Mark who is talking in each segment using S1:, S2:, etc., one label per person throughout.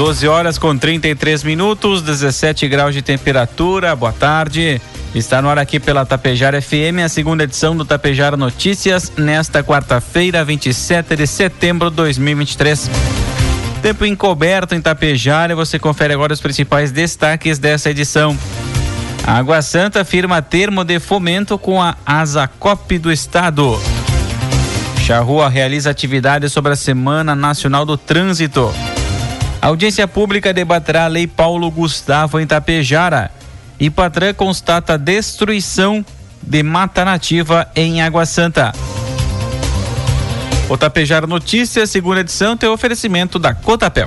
S1: 12 horas com 33 minutos, 17 graus de temperatura. Boa tarde. Está no ar aqui pela Tapejara FM, a segunda edição do Tapejara Notícias, nesta quarta-feira, 27 de setembro de 2023. Tempo encoberto em Tapejara você confere agora os principais destaques dessa edição. A Água Santa firma termo de fomento com a Asacop do Estado. Charrua realiza atividades sobre a Semana Nacional do Trânsito. A audiência pública debaterá a Lei Paulo Gustavo em Tapejara. E Patran constata destruição de mata nativa em Água Santa. O Tapejara Notícias, segunda edição, tem oferecimento da Cotapel.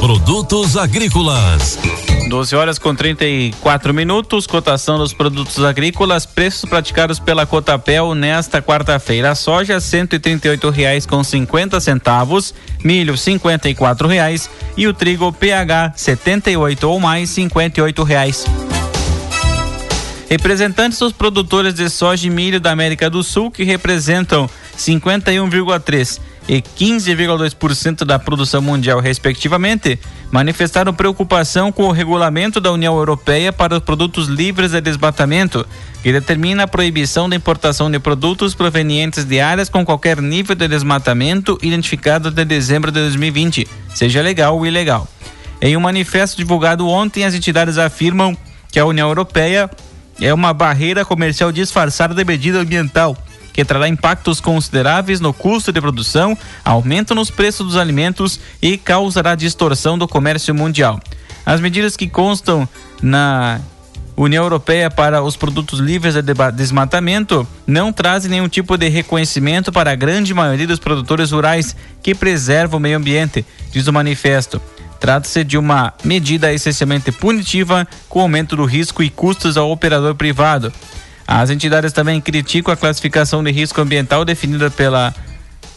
S2: Produtos agrícolas.
S1: 12 horas com 34 minutos, cotação dos produtos agrícolas, preços praticados pela Cotapel nesta quarta-feira. Soja cento e reais com 50 centavos, milho cinquenta e reais e o trigo PH 78 ou mais 58 reais. Representantes dos produtores de soja e milho da América do Sul, que representam 51,3 e 15,2% da produção mundial, respectivamente, manifestaram preocupação com o regulamento da União Europeia para os produtos livres de desmatamento, que determina a proibição da importação de produtos provenientes de áreas com qualquer nível de desmatamento identificado de dezembro de 2020, seja legal ou ilegal. Em um manifesto divulgado ontem, as entidades afirmam que a União Europeia é uma barreira comercial disfarçada de medida ambiental que trará impactos consideráveis no custo de produção, aumento nos preços dos alimentos e causará distorção do comércio mundial. As medidas que constam na União Europeia para os produtos livres de desmatamento não trazem nenhum tipo de reconhecimento para a grande maioria dos produtores rurais que preservam o meio ambiente, diz o manifesto. Trata-se de uma medida essencialmente punitiva com aumento do risco e custos ao operador privado. As entidades também criticam a classificação de risco ambiental definida pela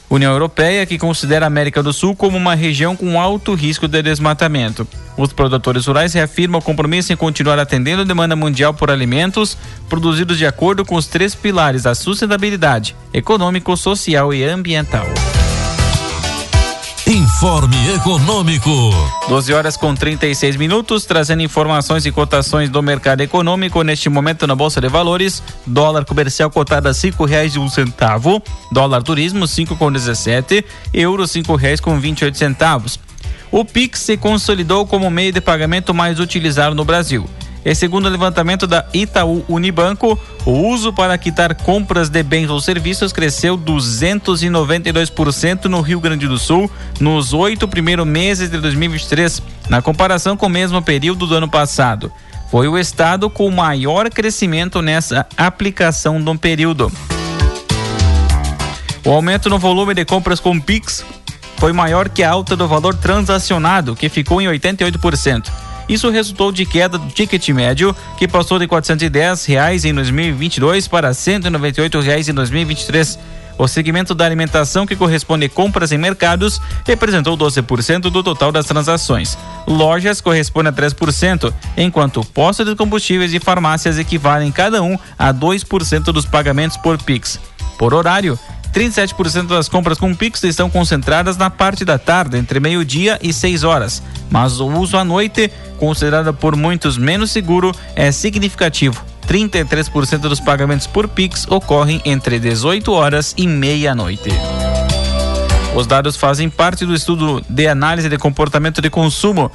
S1: União Europeia, que considera a América do Sul como uma região com alto risco de desmatamento. Os produtores rurais reafirmam o compromisso em continuar atendendo a demanda mundial por alimentos produzidos de acordo com os três pilares da sustentabilidade econômico, social e ambiental.
S2: Informe Econômico.
S1: 12 horas com 36 minutos, trazendo informações e cotações do mercado econômico. Neste momento na Bolsa de Valores, dólar comercial cotado a cinco reais e um centavo, dólar turismo cinco com dezessete, euro cinco reais com vinte e oito centavos. O Pix se consolidou como meio de pagamento mais utilizado no Brasil. E segundo o levantamento da Itaú Unibanco, o uso para quitar compras de bens ou serviços cresceu 292% no Rio Grande do Sul nos oito primeiros meses de 2023, na comparação com o mesmo período do ano passado. Foi o estado com maior crescimento nessa aplicação do período. O aumento no volume de compras com Pix foi maior que a alta do valor transacionado, que ficou em 88%. Isso resultou de queda do ticket médio, que passou de 410 reais em 2022 para 198 reais em 2023. O segmento da alimentação, que corresponde a compras em mercados, representou 12% do total das transações. Lojas corresponde a 3%, enquanto postos de combustíveis e farmácias equivalem cada um a 2% dos pagamentos por Pix. Por horário, 37% das compras com Pix estão concentradas na parte da tarde, entre meio-dia e 6 horas. Mas o uso à noite, considerado por muitos menos seguro, é significativo. 33% dos pagamentos por Pix ocorrem entre 18 horas e meia-noite. Os dados fazem parte do estudo de análise de comportamento de consumo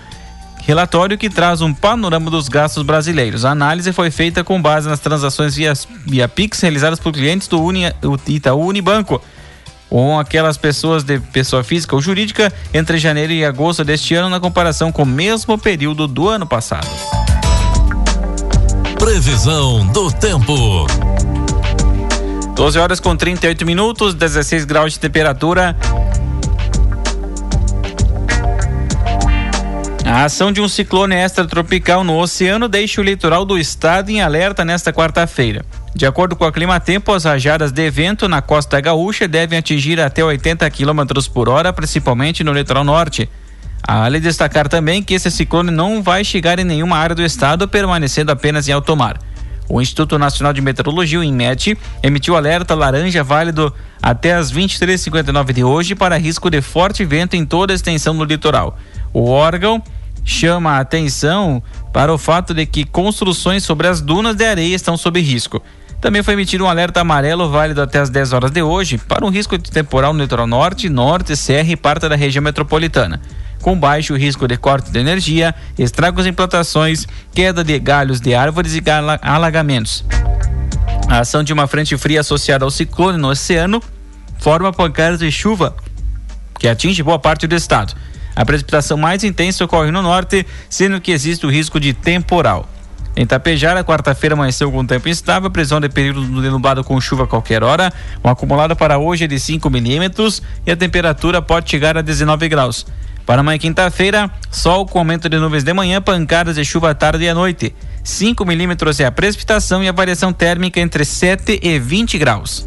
S1: relatório que traz um panorama dos gastos brasileiros. A análise foi feita com base nas transações via, via Pix realizadas por clientes do Uni, Itaú Unibanco ou aquelas pessoas de pessoa física ou jurídica entre janeiro e agosto deste ano na comparação com o mesmo período do ano passado.
S2: Previsão do tempo.
S1: 12 horas com 38 minutos, 16 graus de temperatura. A ação de um ciclone extratropical no oceano deixa o litoral do estado em alerta nesta quarta-feira. De acordo com a Climatempo, as rajadas de vento na costa gaúcha devem atingir até 80 km por hora, principalmente no litoral norte. Vale destacar também que esse ciclone não vai chegar em nenhuma área do estado, permanecendo apenas em alto mar. O Instituto Nacional de Meteorologia, o INMET, emitiu alerta laranja válido até as 23h59 de hoje para risco de forte vento em toda a extensão do litoral. O órgão chama a atenção para o fato de que construções sobre as dunas de areia estão sob risco. Também foi emitido um alerta amarelo válido até as 10 horas de hoje para um risco de temporal no litoral norte, norte, serra e parte da região metropolitana. Com baixo risco de corte de energia, estragos em plantações, queda de galhos de árvores e alagamentos. A ação de uma frente fria associada ao ciclone no oceano forma pancadas de chuva que atinge boa parte do estado. A precipitação mais intensa ocorre no norte, sendo que existe o risco de temporal. Em Tapejara, quarta-feira amanheceu com tempo instável, previsão de período de nublado com chuva a qualquer hora. O acumulado para hoje é de 5 milímetros e a temperatura pode chegar a 19 graus. Para amanhã, quinta-feira, sol com aumento de nuvens de manhã, pancadas de chuva à tarde e à noite. 5 milímetros é a precipitação e a variação térmica entre 7 e 20 graus.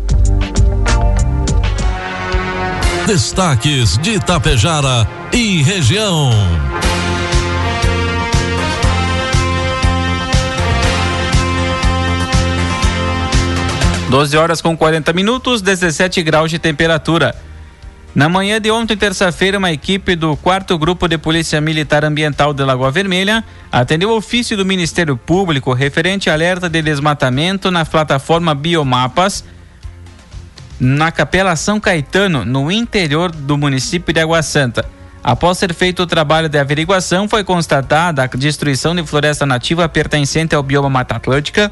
S2: Destaques de Itapejara e região.
S1: Doze horas com 40 minutos, 17 graus de temperatura. Na manhã de ontem, terça-feira, uma equipe do 4 Grupo de Polícia Militar Ambiental de Lagoa Vermelha atendeu o ofício do Ministério Público referente a alerta de desmatamento na plataforma Biomapas na Capela São Caetano, no interior do município de Água Santa. Após ser feito o trabalho de averiguação, foi constatada a destruição de floresta nativa pertencente ao bioma Mata Atlântica,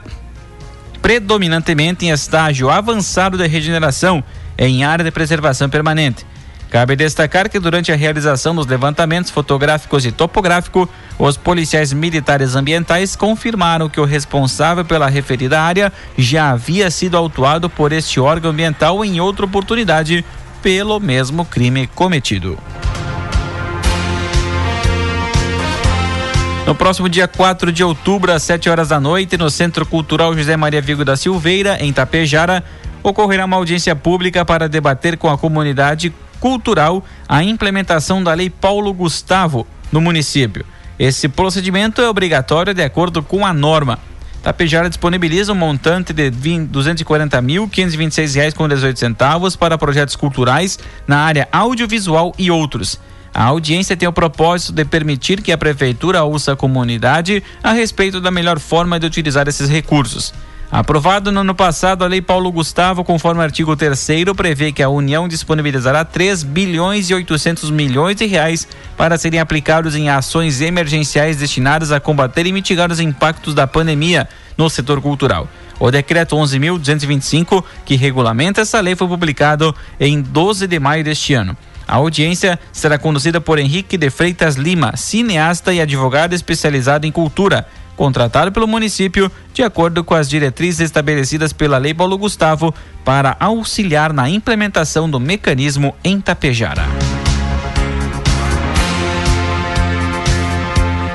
S1: predominantemente em estágio avançado de regeneração em área de preservação permanente. Cabe destacar que durante a realização dos levantamentos fotográficos e topográfico, os policiais militares ambientais confirmaram que o responsável pela referida área já havia sido autuado por este órgão ambiental em outra oportunidade pelo mesmo crime cometido. No próximo dia 4 de outubro, às 7 horas da noite, no Centro Cultural José Maria Vigo da Silveira, em Tapejara, ocorrerá uma audiência pública para debater com a comunidade cultural a implementação da Lei Paulo Gustavo no município. Esse procedimento é obrigatório de acordo com a norma. Tapejara disponibiliza um montante de R$ 240.526,18 para projetos culturais na área audiovisual e outros. A audiência tem o propósito de permitir que a prefeitura ouça a comunidade a respeito da melhor forma de utilizar esses recursos. Aprovado no ano passado, a Lei Paulo Gustavo, conforme o artigo 3 prevê que a União disponibilizará 3 bilhões e 800 milhões de reais para serem aplicados em ações emergenciais destinadas a combater e mitigar os impactos da pandemia no setor cultural. O decreto 11.225, que regulamenta essa lei, foi publicado em 12 de maio deste ano. A audiência será conduzida por Henrique de Freitas Lima, cineasta e advogado especializado em cultura contratado pelo município de acordo com as diretrizes estabelecidas pela Lei Paulo Gustavo para auxiliar na implementação do mecanismo em Tapejara.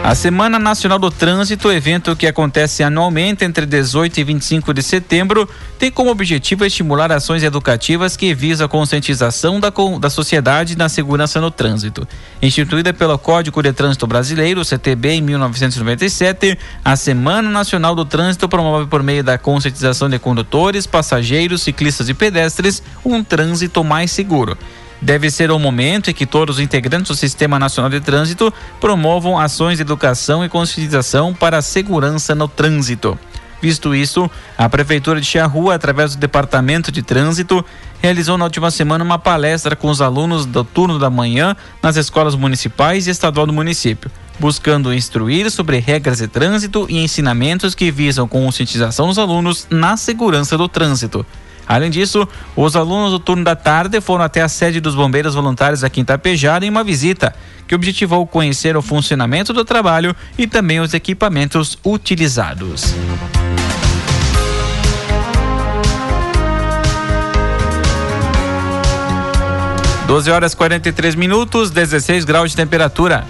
S1: A Semana Nacional do Trânsito, evento que acontece anualmente entre 18 e 25 de setembro, tem como objetivo estimular ações educativas que visam a conscientização da, da sociedade na segurança no trânsito. Instituída pelo Código de Trânsito Brasileiro, CTB, em 1997, a Semana Nacional do Trânsito promove por meio da conscientização de condutores, passageiros, ciclistas e pedestres um trânsito mais seguro deve ser o momento em que todos os integrantes do Sistema Nacional de Trânsito promovam ações de educação e conscientização para a segurança no trânsito. Visto isso, a Prefeitura de Charrua, através do Departamento de Trânsito, realizou na última semana uma palestra com os alunos do turno da manhã nas escolas municipais e estadual do município, buscando instruir sobre regras de trânsito e ensinamentos que visam conscientização dos alunos na segurança do trânsito. Além disso, os alunos do turno da tarde foram até a sede dos bombeiros voluntários aqui em Tapejara em uma visita que objetivou conhecer o funcionamento do trabalho e também os equipamentos utilizados. Doze horas 43 minutos, 16 graus de temperatura.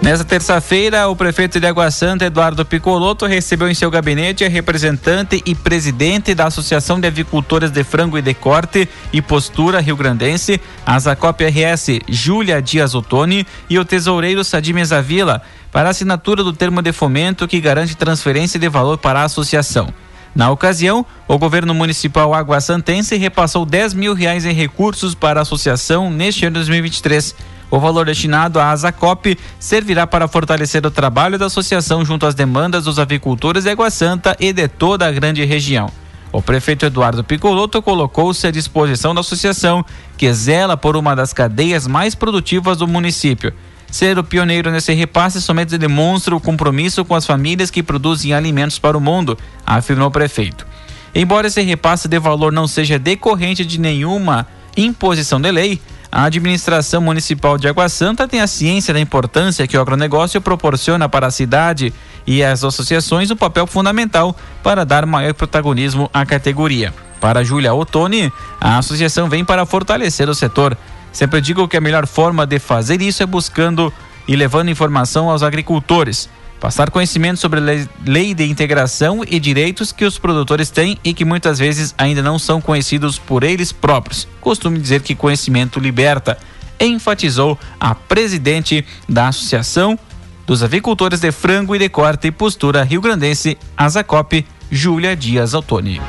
S1: Nesta terça-feira, o prefeito de Água Santa, Eduardo Picoloto, recebeu em seu gabinete a representante e presidente da Associação de Avicultores de Frango e de Corte e Postura Rio Grandense, a Zacop RS, Júlia Dias Ottoni, e o tesoureiro Sadi Mesavila, para assinatura do termo de fomento que garante transferência de valor para a associação. Na ocasião, o governo municipal Água Santense repassou 10 mil reais em recursos para a associação neste ano 2023. O valor destinado à Asacop servirá para fortalecer o trabalho da associação junto às demandas dos avicultores de Água Santa e de toda a grande região. O prefeito Eduardo Picoloto colocou-se à disposição da associação, que zela por uma das cadeias mais produtivas do município. Ser o pioneiro nesse repasse somente demonstra o compromisso com as famílias que produzem alimentos para o mundo, afirmou o prefeito. Embora esse repasse de valor não seja decorrente de nenhuma imposição de lei, a administração municipal de Água Santa tem a ciência da importância que o agronegócio proporciona para a cidade e as associações um papel fundamental para dar maior protagonismo à categoria. Para Júlia Ottoni, a associação vem para fortalecer o setor. Sempre digo que a melhor forma de fazer isso é buscando e levando informação aos agricultores. Passar conhecimento sobre a lei de integração e direitos que os produtores têm e que muitas vezes ainda não são conhecidos por eles próprios. Costume dizer que conhecimento liberta, enfatizou a presidente da Associação dos Avicultores de Frango e de Corte e Postura Rio Grandense, Azacop, Júlia Dias Altoni.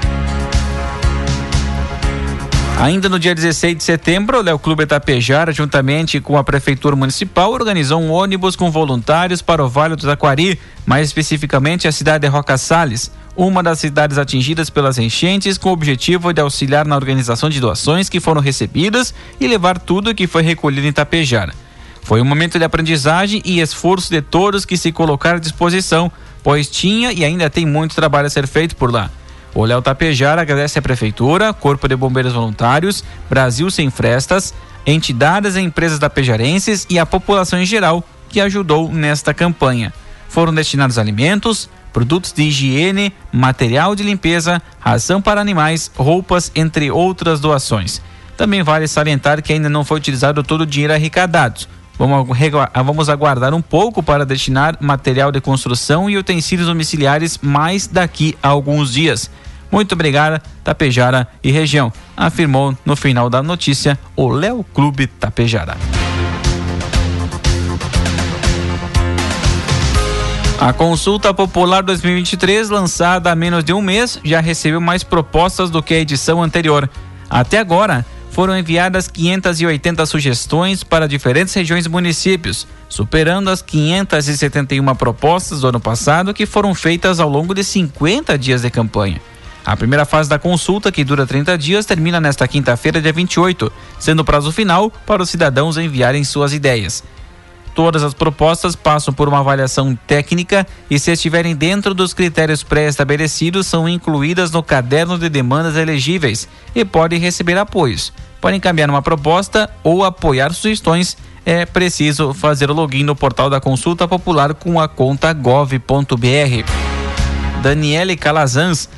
S1: Ainda no dia 16 de setembro, o Léo Clube Itapejara, juntamente com a Prefeitura Municipal, organizou um ônibus com voluntários para o Vale do Taquari, mais especificamente a cidade de Roca Salles, uma das cidades atingidas pelas enchentes, com o objetivo de auxiliar na organização de doações que foram recebidas e levar tudo que foi recolhido em Itapejara. Foi um momento de aprendizagem e esforço de todos que se colocaram à disposição, pois tinha e ainda tem muito trabalho a ser feito por lá. O Léo Tapejara agradece à Prefeitura, Corpo de Bombeiros Voluntários, Brasil Sem Frestas, entidades e empresas tapejarenses e a população em geral que ajudou nesta campanha. Foram destinados alimentos, produtos de higiene, material de limpeza, ração para animais, roupas, entre outras doações. Também vale salientar que ainda não foi utilizado todo o dinheiro arrecadado. Vamos aguardar um pouco para destinar material de construção e utensílios domiciliares mais daqui a alguns dias. Muito obrigada, Tapejara e região, afirmou no final da notícia o Léo Clube Tapejara. A consulta popular 2023, lançada há menos de um mês, já recebeu mais propostas do que a edição anterior. Até agora, foram enviadas 580 sugestões para diferentes regiões e municípios, superando as 571 propostas do ano passado que foram feitas ao longo de 50 dias de campanha. A primeira fase da consulta, que dura 30 dias, termina nesta quinta-feira, dia 28, sendo o prazo final para os cidadãos enviarem suas ideias. Todas as propostas passam por uma avaliação técnica e, se estiverem dentro dos critérios pré-estabelecidos, são incluídas no caderno de demandas elegíveis e podem receber apoios. Para encaminhar uma proposta ou apoiar sugestões, é preciso fazer o login no portal da consulta popular com a conta gov.br. Daniele Calazans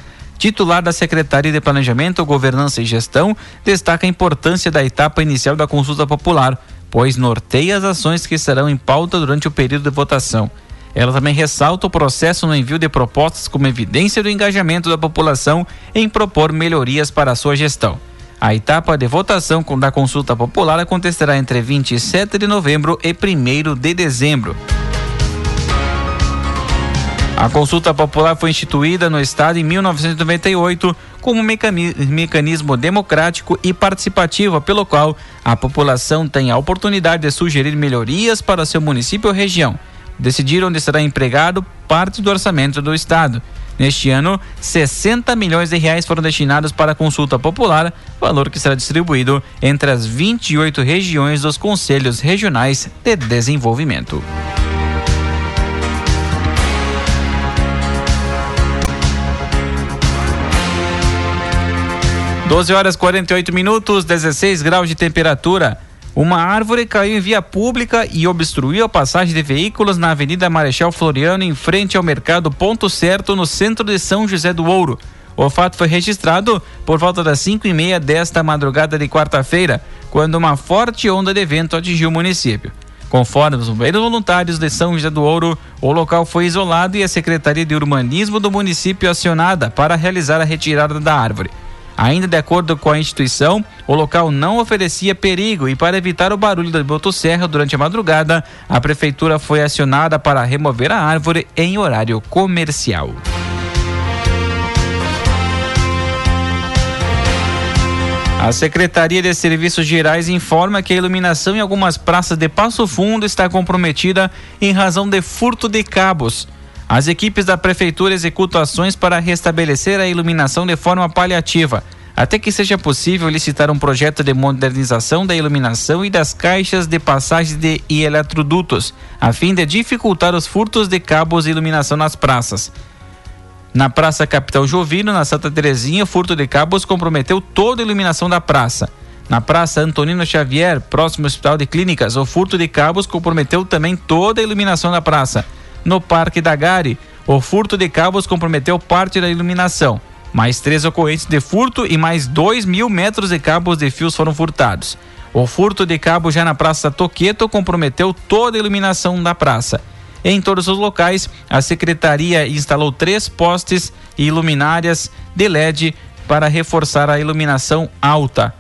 S1: titular da Secretaria de Planejamento, Governança e Gestão, destaca a importância da etapa inicial da consulta popular pois norteia as ações que estarão em pauta durante o período de votação. Ela também ressalta o processo no envio de propostas como evidência do engajamento da população em propor melhorias para a sua gestão. A etapa de votação da consulta popular acontecerá entre 27 de novembro e 1 de dezembro. A consulta popular foi instituída no Estado em 1998 como mecanismo democrático e participativo, pelo qual a população tem a oportunidade de sugerir melhorias para seu município ou região decidir onde será empregado parte do orçamento do Estado. Neste ano, 60 milhões de reais foram destinados para a consulta popular, valor que será distribuído entre as 28 regiões dos Conselhos Regionais de Desenvolvimento. Doze horas 48 minutos, 16 graus de temperatura. Uma árvore caiu em via pública e obstruiu a passagem de veículos na Avenida Marechal Floriano, em frente ao mercado Ponto Certo, no centro de São José do Ouro. O fato foi registrado por volta das 5 e meia desta madrugada de quarta-feira, quando uma forte onda de vento atingiu o município. Conforme os bombeiros voluntários de São José do Ouro, o local foi isolado e a Secretaria de Urbanismo do município acionada para realizar a retirada da árvore. Ainda de acordo com a instituição, o local não oferecia perigo e para evitar o barulho da motosserra durante a madrugada, a prefeitura foi acionada para remover a árvore em horário comercial. A Secretaria de Serviços Gerais informa que a iluminação em algumas praças de Passo Fundo está comprometida em razão de furto de cabos. As equipes da prefeitura executam ações para restabelecer a iluminação de forma paliativa, até que seja possível licitar um projeto de modernização da iluminação e das caixas de passagem de e eletrodutos, a fim de dificultar os furtos de cabos de iluminação nas praças. Na Praça Capital Jovino, na Santa Terezinha, o furto de cabos comprometeu toda a iluminação da praça. Na Praça Antonino Xavier, próximo ao Hospital de Clínicas, o furto de cabos comprometeu também toda a iluminação da praça no Parque da Gari. O furto de cabos comprometeu parte da iluminação. Mais três ocorrências de furto e mais dois mil metros de cabos de fios foram furtados. O furto de cabo já na Praça Toqueto comprometeu toda a iluminação da praça. Em todos os locais, a secretaria instalou três postes e luminárias de LED para reforçar a iluminação alta.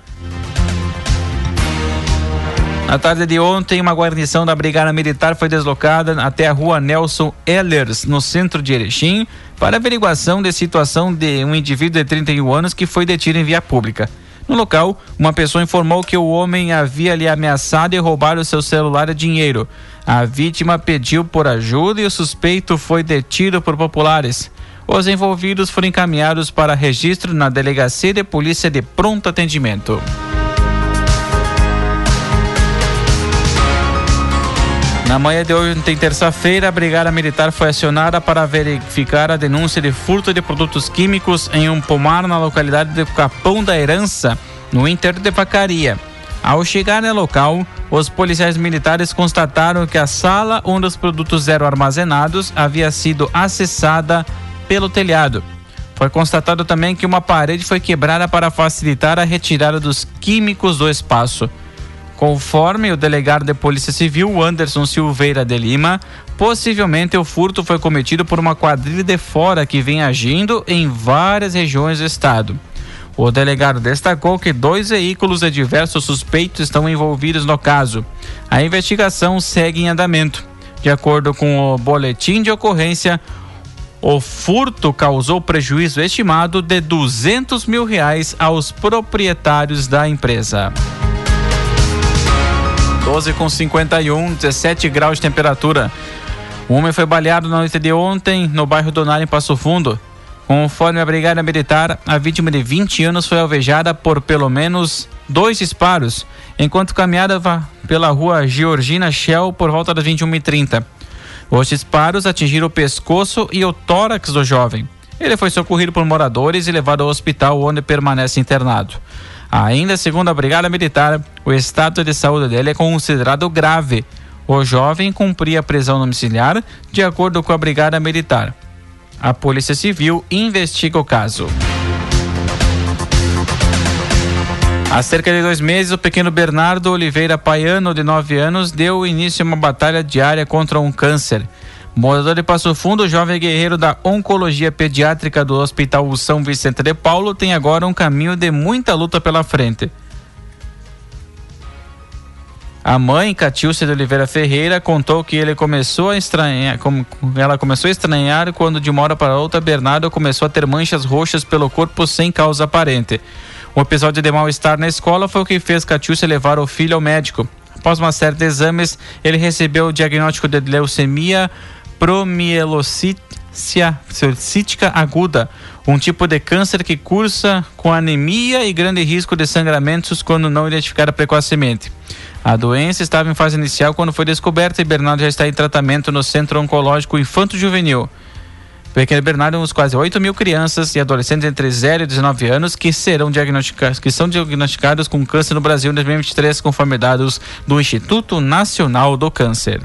S1: Na tarde de ontem, uma guarnição da Brigada Militar foi deslocada até a rua Nelson Ellers, no centro de Erechim, para averiguação de situação de um indivíduo de 31 anos que foi detido em via pública. No local, uma pessoa informou que o homem havia lhe ameaçado e roubar o seu celular e dinheiro. A vítima pediu por ajuda e o suspeito foi detido por populares. Os envolvidos foram encaminhados para registro na Delegacia de Polícia de Pronto Atendimento. Na manhã de ontem, terça-feira, a Brigada Militar foi acionada para verificar a denúncia de furto de produtos químicos em um pomar na localidade de Capão da Herança, no interior de Vacaria. Ao chegar no local, os policiais militares constataram que a sala onde os produtos eram armazenados havia sido acessada pelo telhado. Foi constatado também que uma parede foi quebrada para facilitar a retirada dos químicos do espaço. Conforme o delegado de Polícia Civil, Anderson Silveira de Lima, possivelmente o furto foi cometido por uma quadrilha de fora que vem agindo em várias regiões do estado. O delegado destacou que dois veículos de diversos suspeitos estão envolvidos no caso. A investigação segue em andamento. De acordo com o boletim de ocorrência, o furto causou prejuízo estimado de 200 mil reais aos proprietários da empresa. 12 com 51, 17 graus de temperatura. O homem foi baleado na noite de ontem no bairro Donar, em Passo Fundo. Conforme a Brigada Militar, a vítima de 20 anos foi alvejada por pelo menos dois disparos, enquanto caminhava pela rua Georgina Shell por volta das 21h30. Os disparos atingiram o pescoço e o tórax do jovem. Ele foi socorrido por moradores e levado ao hospital onde permanece internado. Ainda segundo a Brigada Militar, o estado de saúde dele é considerado grave. O jovem cumpria prisão domiciliar, de acordo com a Brigada Militar. A Polícia Civil investiga o caso. Há cerca de dois meses, o pequeno Bernardo Oliveira Paiano, de 9 anos, deu início a uma batalha diária contra um câncer. Morador de Passo Fundo, jovem guerreiro da Oncologia Pediátrica do Hospital São Vicente de Paulo, tem agora um caminho de muita luta pela frente. A mãe, Catilce de Oliveira Ferreira, contou que ele começou a estranhar, como ela começou a estranhar quando de uma hora para outra Bernardo começou a ter manchas roxas pelo corpo sem causa aparente. Um episódio de mal-estar na escola foi o que fez Catilce levar o filho ao médico. Após uma série de exames, ele recebeu o diagnóstico de leucemia promielocítica aguda, um tipo de câncer que cursa com anemia e grande risco de sangramentos quando não identificada precocemente. A doença estava em fase inicial quando foi descoberta e Bernardo já está em tratamento no Centro Oncológico Infanto Juvenil. Pequeno Bernardo dos quase 8 mil crianças e adolescentes entre 0 e 19 anos que serão diagnosticados, que são diagnosticados com câncer no Brasil em 2023, conforme dados do Instituto Nacional do Câncer.